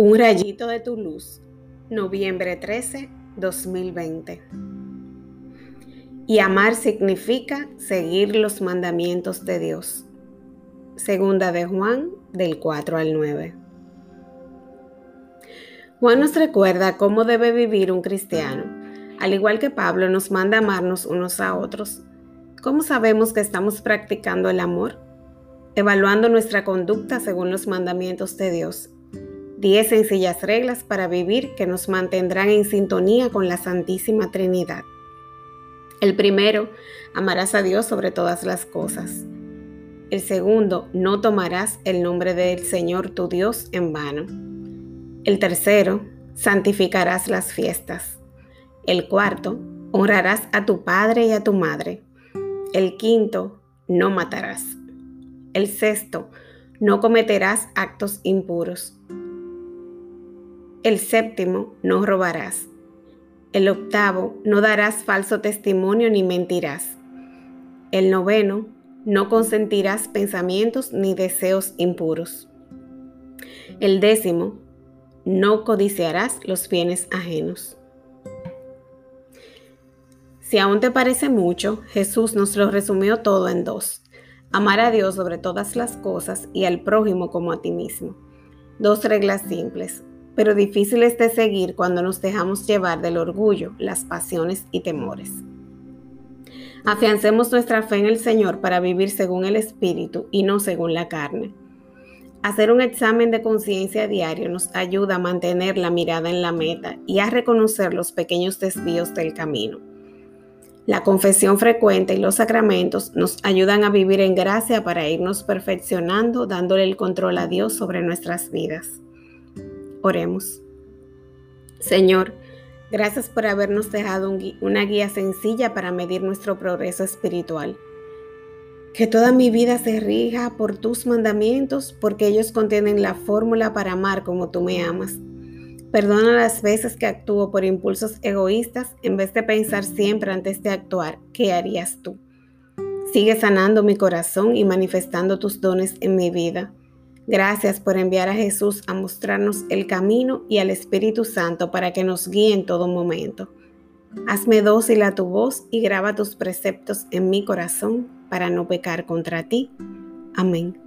Un rayito de tu luz, noviembre 13, 2020. Y amar significa seguir los mandamientos de Dios. Segunda de Juan, del 4 al 9. Juan nos recuerda cómo debe vivir un cristiano. Al igual que Pablo nos manda amarnos unos a otros. ¿Cómo sabemos que estamos practicando el amor? Evaluando nuestra conducta según los mandamientos de Dios 10 sencillas reglas para vivir que nos mantendrán en sintonía con la Santísima Trinidad. El primero, amarás a Dios sobre todas las cosas. El segundo, no tomarás el nombre del Señor tu Dios en vano. El tercero, santificarás las fiestas. El cuarto, honrarás a tu padre y a tu madre. El quinto, no matarás. El sexto, no cometerás actos impuros. El séptimo, no robarás. El octavo, no darás falso testimonio ni mentirás. El noveno, no consentirás pensamientos ni deseos impuros. El décimo, no codiciarás los bienes ajenos. Si aún te parece mucho, Jesús nos lo resumió todo en dos. Amar a Dios sobre todas las cosas y al prójimo como a ti mismo. Dos reglas simples, pero difíciles de seguir cuando nos dejamos llevar del orgullo, las pasiones y temores. Afiancemos nuestra fe en el Señor para vivir según el Espíritu y no según la carne. Hacer un examen de conciencia diario nos ayuda a mantener la mirada en la meta y a reconocer los pequeños desvíos del camino. La confesión frecuente y los sacramentos nos ayudan a vivir en gracia para irnos perfeccionando, dándole el control a Dios sobre nuestras vidas. Oremos. Señor, gracias por habernos dejado una guía sencilla para medir nuestro progreso espiritual. Que toda mi vida se rija por tus mandamientos porque ellos contienen la fórmula para amar como tú me amas. Perdona las veces que actúo por impulsos egoístas en vez de pensar siempre antes de actuar, ¿qué harías tú? Sigue sanando mi corazón y manifestando tus dones en mi vida. Gracias por enviar a Jesús a mostrarnos el camino y al Espíritu Santo para que nos guíe en todo momento. Hazme dócil a tu voz y graba tus preceptos en mi corazón para no pecar contra ti. Amén.